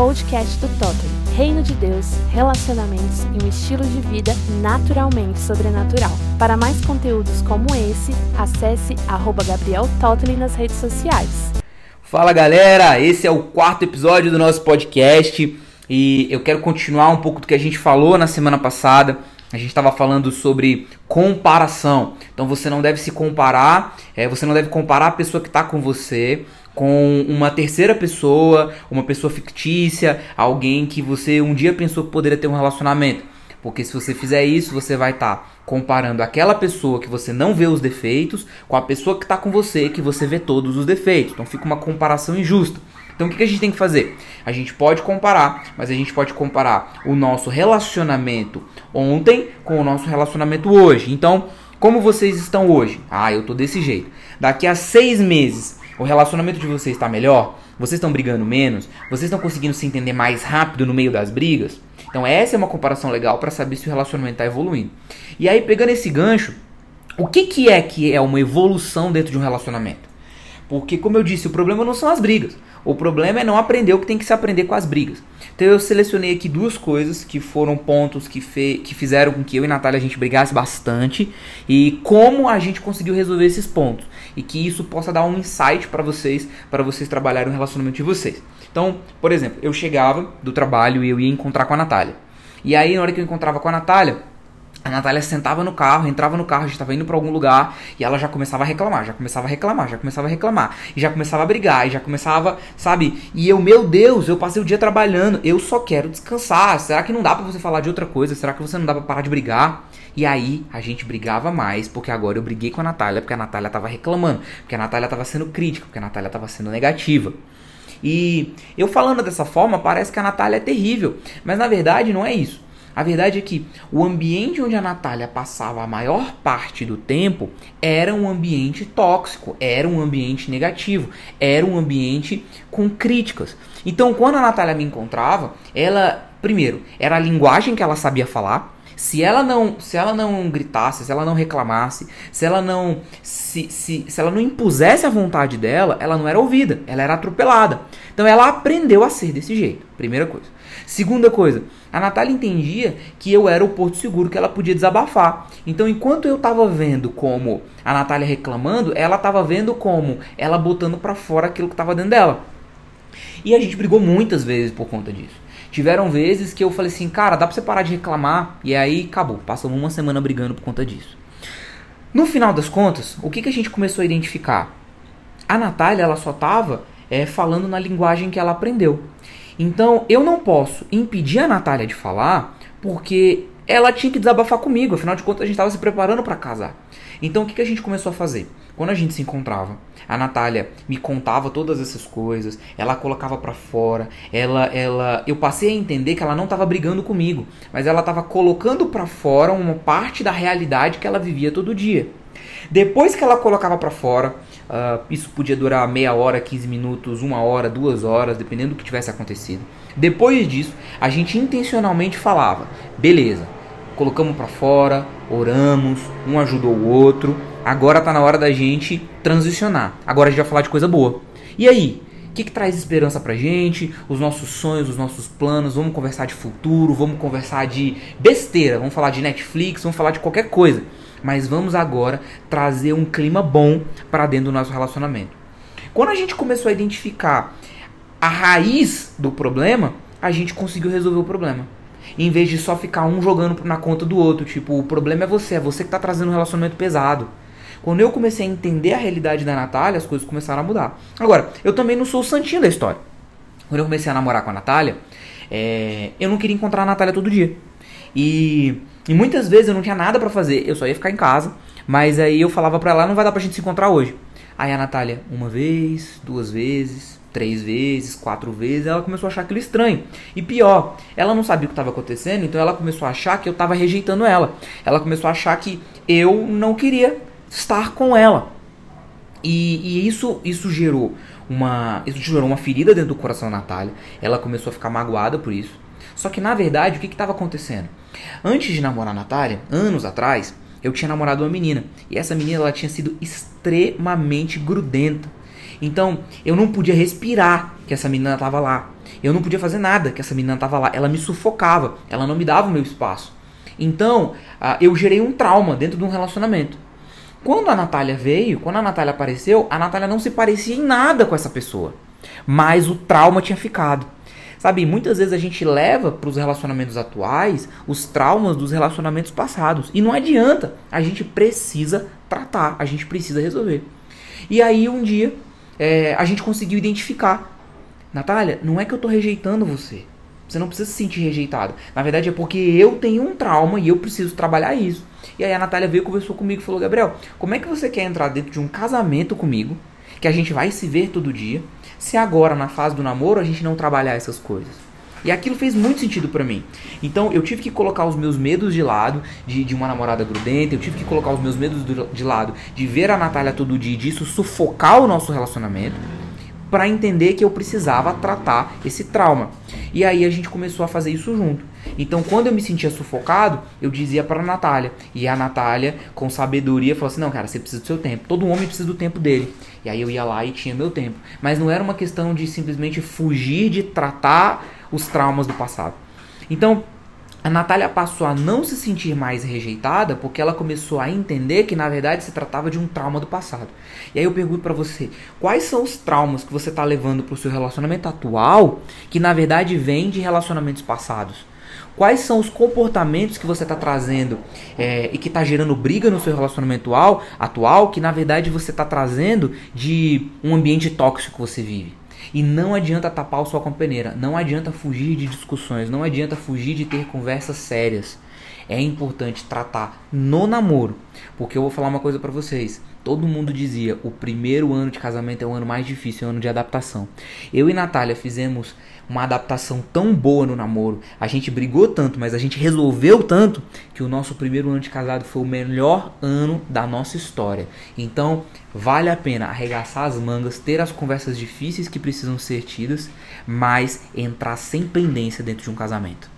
podcast do Totem. Reino de Deus, relacionamentos e um estilo de vida naturalmente sobrenatural. Para mais conteúdos como esse, acesse arroba Gabriel nas redes sociais. Fala galera, esse é o quarto episódio do nosso podcast e eu quero continuar um pouco do que a gente falou na semana passada. A gente estava falando sobre comparação. Então você não deve se comparar, é, você não deve comparar a pessoa que está com você com uma terceira pessoa, uma pessoa fictícia, alguém que você um dia pensou que poderia ter um relacionamento. Porque se você fizer isso, você vai estar tá comparando aquela pessoa que você não vê os defeitos com a pessoa que está com você que você vê todos os defeitos. Então fica uma comparação injusta. Então o que a gente tem que fazer? A gente pode comparar, mas a gente pode comparar o nosso relacionamento ontem com o nosso relacionamento hoje. Então, como vocês estão hoje? Ah, eu tô desse jeito. Daqui a seis meses, o relacionamento de vocês está melhor? Vocês estão brigando menos? Vocês estão conseguindo se entender mais rápido no meio das brigas? Então essa é uma comparação legal para saber se o relacionamento está evoluindo. E aí pegando esse gancho, o que, que é que é uma evolução dentro de um relacionamento? Porque como eu disse, o problema não são as brigas. O problema é não aprender o que tem que se aprender com as brigas. Então eu selecionei aqui duas coisas que foram pontos que, que fizeram com que eu e Natália a gente brigasse bastante e como a gente conseguiu resolver esses pontos e que isso possa dar um insight para vocês, para vocês trabalharem o relacionamento de vocês. Então, por exemplo, eu chegava do trabalho e eu ia encontrar com a Natália. E aí na hora que eu encontrava com a Natália, a Natália sentava no carro, entrava no carro, a gente estava indo para algum lugar e ela já começava a reclamar, já começava a reclamar, já começava a reclamar, e já começava a brigar, e já começava, sabe? E eu, meu Deus, eu passei o dia trabalhando, eu só quero descansar. Será que não dá para você falar de outra coisa? Será que você não dá para parar de brigar? E aí a gente brigava mais, porque agora eu briguei com a Natália, porque a Natália tava reclamando, porque a Natália tava sendo crítica, porque a Natália tava sendo negativa. E eu falando dessa forma, parece que a Natália é terrível, mas na verdade não é isso. A verdade é que o ambiente onde a Natália passava a maior parte do tempo era um ambiente tóxico, era um ambiente negativo, era um ambiente com críticas. Então, quando a Natália me encontrava, ela, primeiro, era a linguagem que ela sabia falar. Se ela não, se ela não gritasse, se ela não reclamasse, se ela não se, se, se ela não impusesse a vontade dela, ela não era ouvida, ela era atropelada. Então ela aprendeu a ser desse jeito. Primeira coisa. Segunda coisa, a Natália entendia que eu era o porto seguro que ela podia desabafar. Então, enquanto eu estava vendo como a Natália reclamando, ela estava vendo como ela botando para fora aquilo que estava dentro dela. E a gente brigou muitas vezes por conta disso. Tiveram vezes que eu falei assim, cara, dá pra você parar de reclamar? E aí acabou, passamos uma semana brigando por conta disso. No final das contas, o que, que a gente começou a identificar? A Natália, ela só tava é, falando na linguagem que ela aprendeu. Então eu não posso impedir a Natália de falar porque ela tinha que desabafar comigo, afinal de contas a gente estava se preparando para casar. Então o que, que a gente começou a fazer? Quando a gente se encontrava, a Natália me contava todas essas coisas, ela colocava para fora, ela, ela, eu passei a entender que ela não estava brigando comigo, mas ela estava colocando para fora uma parte da realidade que ela vivia todo dia. Depois que ela colocava para fora, Uh, isso podia durar meia hora, 15 minutos, uma hora, duas horas, dependendo do que tivesse acontecido. Depois disso, a gente intencionalmente falava: beleza, colocamos para fora, oramos, um ajudou o outro, agora tá na hora da gente transicionar. Agora a gente vai falar de coisa boa. E aí? O que, que traz esperança pra gente? Os nossos sonhos, os nossos planos. Vamos conversar de futuro, vamos conversar de besteira, vamos falar de Netflix, vamos falar de qualquer coisa mas vamos agora trazer um clima bom para dentro do nosso relacionamento. Quando a gente começou a identificar a raiz do problema, a gente conseguiu resolver o problema. Em vez de só ficar um jogando na conta do outro, tipo, o problema é você, é você que está trazendo um relacionamento pesado. Quando eu comecei a entender a realidade da Natália, as coisas começaram a mudar. Agora, eu também não sou o santinho da história. Quando eu comecei a namorar com a Natália, é, eu não queria encontrar a Natália todo dia. E e muitas vezes eu não tinha nada para fazer, eu só ia ficar em casa. Mas aí eu falava pra ela, não vai dar pra gente se encontrar hoje. Aí a Natália, uma vez, duas vezes, três vezes, quatro vezes, ela começou a achar aquilo estranho. E pior, ela não sabia o que estava acontecendo, então ela começou a achar que eu estava rejeitando ela. Ela começou a achar que eu não queria estar com ela. E, e isso, isso gerou uma, isso gerou uma ferida dentro do coração da Natália. Ela começou a ficar magoada por isso. Só que na verdade, o que estava acontecendo? Antes de namorar a Natália, anos atrás, eu tinha namorado uma menina. E essa menina ela tinha sido extremamente grudenta. Então, eu não podia respirar que essa menina estava lá. Eu não podia fazer nada que essa menina tava lá. Ela me sufocava. Ela não me dava o meu espaço. Então, uh, eu gerei um trauma dentro de um relacionamento. Quando a Natália veio, quando a Natália apareceu, a Natália não se parecia em nada com essa pessoa. Mas o trauma tinha ficado. Sabe, muitas vezes a gente leva para os relacionamentos atuais os traumas dos relacionamentos passados. E não adianta, a gente precisa tratar, a gente precisa resolver. E aí um dia é, a gente conseguiu identificar. Natália, não é que eu estou rejeitando você. Você não precisa se sentir rejeitado. Na verdade é porque eu tenho um trauma e eu preciso trabalhar isso. E aí a Natália veio conversou comigo e falou: Gabriel, como é que você quer entrar dentro de um casamento comigo? Que a gente vai se ver todo dia se agora, na fase do namoro, a gente não trabalhar essas coisas? E aquilo fez muito sentido para mim. Então eu tive que colocar os meus medos de lado, de, de uma namorada grudenta, eu tive que colocar os meus medos do, de lado, de ver a Natália todo dia e disso sufocar o nosso relacionamento, para entender que eu precisava tratar esse trauma. E aí a gente começou a fazer isso junto. Então, quando eu me sentia sufocado, eu dizia para a Natália. E a Natália, com sabedoria, falou assim: Não, cara, você precisa do seu tempo. Todo homem precisa do tempo dele. E aí eu ia lá e tinha meu tempo. Mas não era uma questão de simplesmente fugir de tratar os traumas do passado. Então, a Natália passou a não se sentir mais rejeitada porque ela começou a entender que na verdade se tratava de um trauma do passado. E aí eu pergunto para você, quais são os traumas que você está levando para o seu relacionamento atual que na verdade vêm de relacionamentos passados? Quais são os comportamentos que você está trazendo é, e que está gerando briga no seu relacionamento atual, atual que na verdade você está trazendo de um ambiente tóxico que você vive? E não adianta tapar o sol com peneira, não adianta fugir de discussões, não adianta fugir de ter conversas sérias. É importante tratar no namoro, porque eu vou falar uma coisa para vocês. Todo mundo dizia, o primeiro ano de casamento é o ano mais difícil, é o ano de adaptação. Eu e Natália fizemos uma adaptação tão boa no namoro, a gente brigou tanto, mas a gente resolveu tanto que o nosso primeiro ano de casado foi o melhor ano da nossa história. Então, vale a pena arregaçar as mangas, ter as conversas difíceis que precisam ser tidas, mas entrar sem pendência dentro de um casamento.